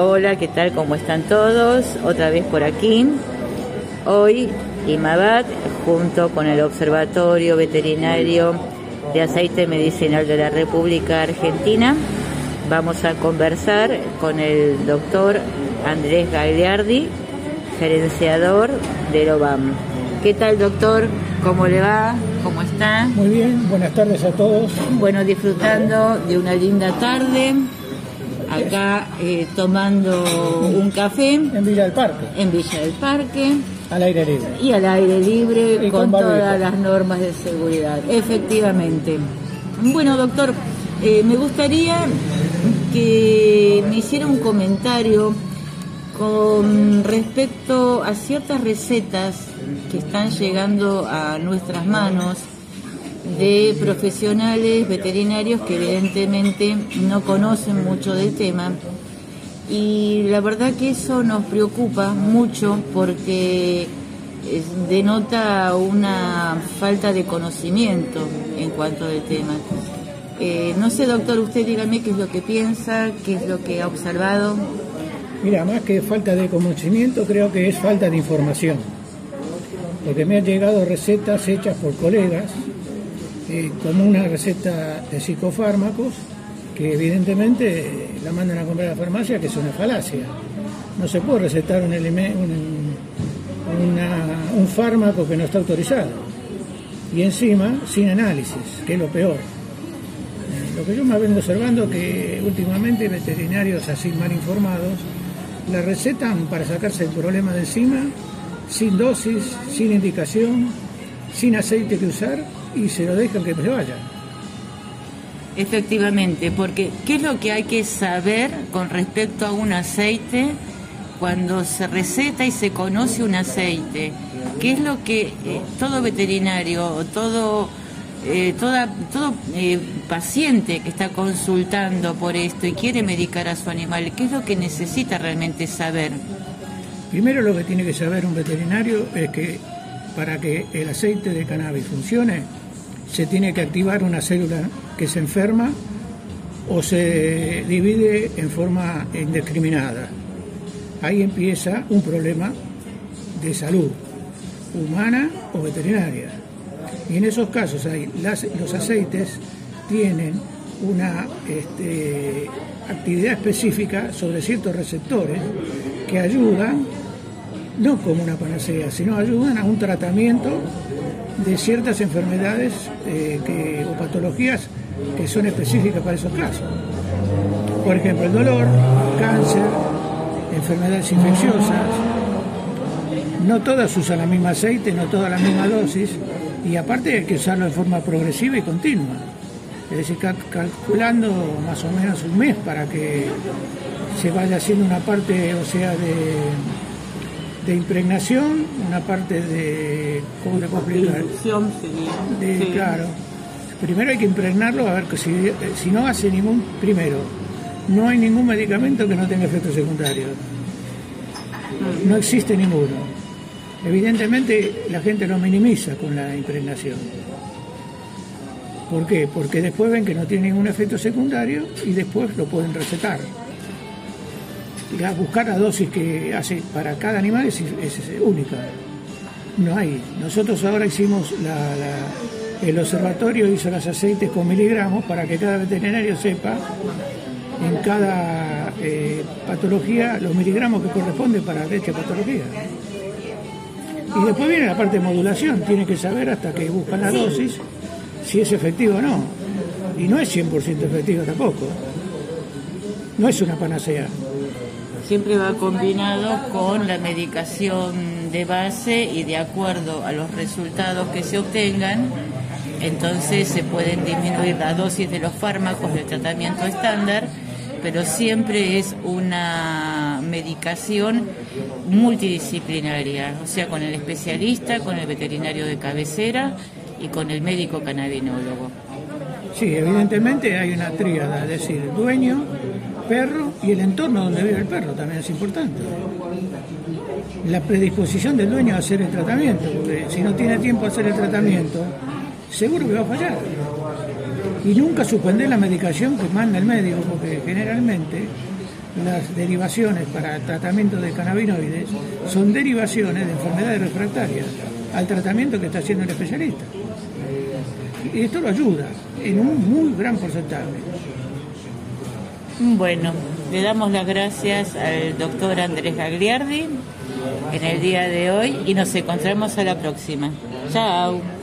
Hola, ¿qué tal? ¿Cómo están todos? Otra vez por aquí. Hoy IMABAT, junto con el Observatorio Veterinario de Aceite Medicinal de la República Argentina, vamos a conversar con el doctor Andrés Gagliardi, gerenciador del OBAM. ¿Qué tal, doctor? ¿Cómo le va? ¿Cómo está? Muy bien, buenas tardes a todos. Bueno, disfrutando de una linda tarde, acá eh, tomando un café. En Villa del Parque. En Villa del Parque. Al aire libre. Y al aire libre con, todas las normas de seguridad. Efectivamente. Bueno, doctor, eh, me gustaría que me hiciera un comentario con respecto a ciertas recetas que están llegando a nuestras manos de profesionales veterinarios que evidentemente no conocen mucho del tema y la verdad que eso nos preocupa mucho porque denota una falta de conocimiento en cuanto al tema. Eh, no sé, doctor, usted dígame qué es lo que piensa, qué es lo que ha observado. Mira, más que falta de conocimiento, creo que es falta de información. Porque me han llegado recetas hechas por colegas, eh, como una receta de psicofármacos, que evidentemente la mandan a comprar a la farmacia, que es una falacia. No se puede recetar un, un fármaco que no está autorizado. Y encima, sin análisis, que es lo peor. Lo que yo me vengo observando que últimamente veterinarios así mal informados la recetan para sacarse el problema de encima, sin dosis, sin indicación, sin aceite que usar y se lo dejan que se vaya. Efectivamente, porque ¿qué es lo que hay que saber con respecto a un aceite cuando se receta y se conoce un aceite? ¿Qué es lo que eh, todo veterinario, todo eh, toda, todo eh, paciente que está consultando por esto y quiere medicar a su animal, ¿qué es lo que necesita realmente saber? Primero lo que tiene que saber un veterinario es que para que el aceite de cannabis funcione, se tiene que activar una célula que se enferma o se divide en forma indiscriminada. Ahí empieza un problema de salud humana o veterinaria. Y en esos casos los aceites tienen una este, actividad específica sobre ciertos receptores que ayudan, no como una panacea, sino ayudan a un tratamiento de ciertas enfermedades eh, o patologías que son específicas para esos casos. Por ejemplo, el dolor, cáncer, enfermedades infecciosas. No todas usan la misma aceite, no todas la misma dosis, y aparte hay que usarlo de forma progresiva y continua. Es decir, calculando más o menos un mes para que se vaya haciendo una parte, o sea, de, de impregnación, una parte de. ¿Cómo le puedo explicar? De, Claro. Primero hay que impregnarlo a ver que si, si no hace ningún. Primero, no hay ningún medicamento que no tenga efectos secundarios. No existe ninguno. Evidentemente la gente lo minimiza con la impregnación. ¿Por qué? Porque después ven que no tiene ningún efecto secundario y después lo pueden recetar. Buscar la dosis que hace para cada animal es, única. No hay. Nosotros ahora hicimos el observatorio hizo los aceites con miligramos para que cada veterinario sepa en cada eh, patología los miligramos que corresponden para dicha patología. Y después viene la parte de modulación, tiene que saber hasta que buscan la dosis si es efectivo o no. Y no es 100% efectivo tampoco. No es una panacea. Siempre va combinado con la medicación de base y de acuerdo a los resultados que se obtengan, entonces se pueden disminuir la dosis de los fármacos del tratamiento estándar pero siempre es una medicación multidisciplinaria, o sea, con el especialista, con el veterinario de cabecera y con el médico cannabinólogo. Sí, evidentemente hay una tríada, es decir, dueño, perro y el entorno donde vive el perro también es importante. La predisposición del dueño a hacer el tratamiento, porque si no tiene tiempo a hacer el tratamiento, seguro que va a fallar y nunca suspender la medicación que manda el médico, porque generalmente las derivaciones para tratamiento de cannabinoides son derivaciones de enfermedades refractarias al tratamiento que está haciendo el especialista. Y esto lo ayuda en un muy gran porcentaje. Bueno, le damos las gracias al doctor Andrés Gagliardi en el día de hoy y nos encontramos a la próxima. Chao.